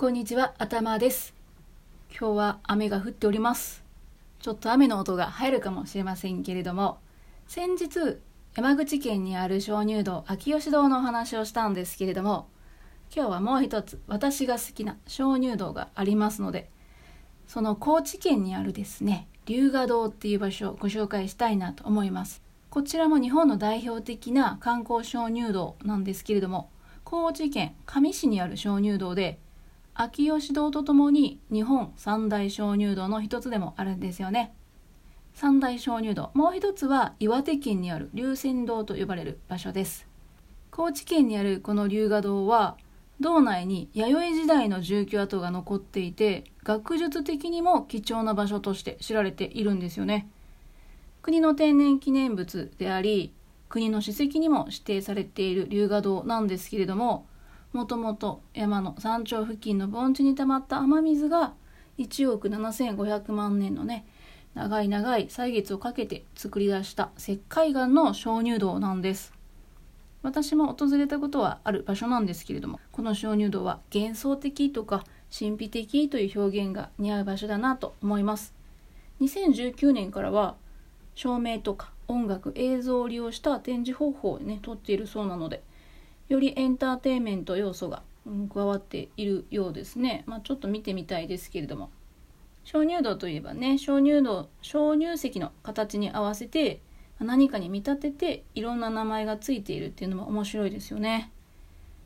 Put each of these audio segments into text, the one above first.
こんにちは、頭です。今日は雨が降っております。ちょっと雨の音が入るかもしれませんけれども、先日、山口県にある鍾乳洞、秋吉洞のお話をしたんですけれども、今日はもう一つ、私が好きな鍾乳洞がありますので、その高知県にあるですね、龍河洞っていう場所をご紹介したいなと思います。こちらも日本の代表的な観光鍾乳洞なんですけれども、高知県香美市にある鍾乳洞で、秋吉堂とともに日本三大鍾乳洞の一つでもあるんですよね。三大鍾乳洞もう一つは岩手県にある龍泉洞と呼ばれる場所です。高知県にあるこの龍河洞は道内に弥生時代の住居跡が残っていて学術的にも貴重な場所として知られているんですよね。国の天然記念物であり国の史跡にも指定されている龍河洞なんですけれどももともと山の山頂付近の盆地に溜まった雨水が1億7500万年のね長い長い歳月をかけて作り出した石灰岩の鍾乳洞なんです。私も訪れたことはある場所なんですけれどもこの鍾乳洞は幻想的とか神秘的という表現が似合う場所だなと思います。2019年からは照明とか音楽映像を利用した展示方法をねとっているそうなのでよりエンターテインメント要素が、加わっているようですね、まあ、ちょっと見てみたいですけれども。鍾乳洞といえばね鍾乳洞鍾乳石の形に合わせて何かに見立てていろんな名前がついているっていうのも面白いですよね。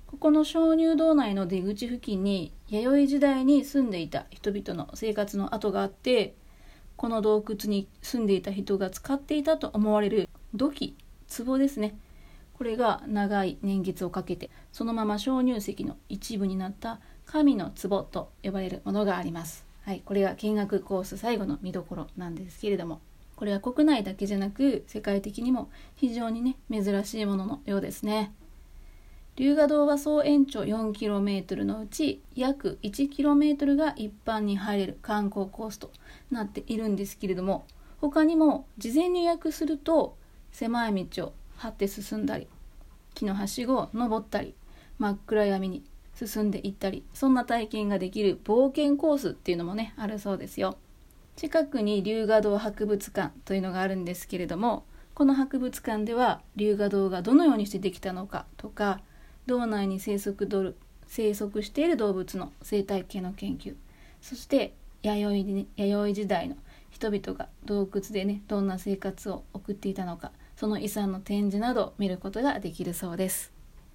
ここの鍾乳洞内の出口付近に弥生時代に住んでいた人々の生活の跡があってこの洞窟に住んでいた人が使っていたと思われる土器壺ですね。これが長い年月をかけてそのまま鍾乳石の一部になった神の壺と呼ばれるものがあります。はい、これが見学コース最後の見どころなんですけれどもこれは国内だけじゃなく世界的にも非常にね珍しいもののようですね。龍河洞は総延長 4km のうち約 1km が一般に入れる観光コースとなっているんですけれども他にも事前に予約すると狭い道を張って進んだり木のはしごを登ったり真っ暗闇に進んでいったりそんな体験ができる冒険コースっていうのもねあるそうですよ。近くに龍河洞博物館というのがあるんですけれどもこの博物館では龍河洞がどのようにしてできたのかとか道内に生息生息している動物の生態系の研究そして弥生弥生時代の人々が洞窟でねどんな生活を送っていたのかその遺産の展示など見ることができるそうです。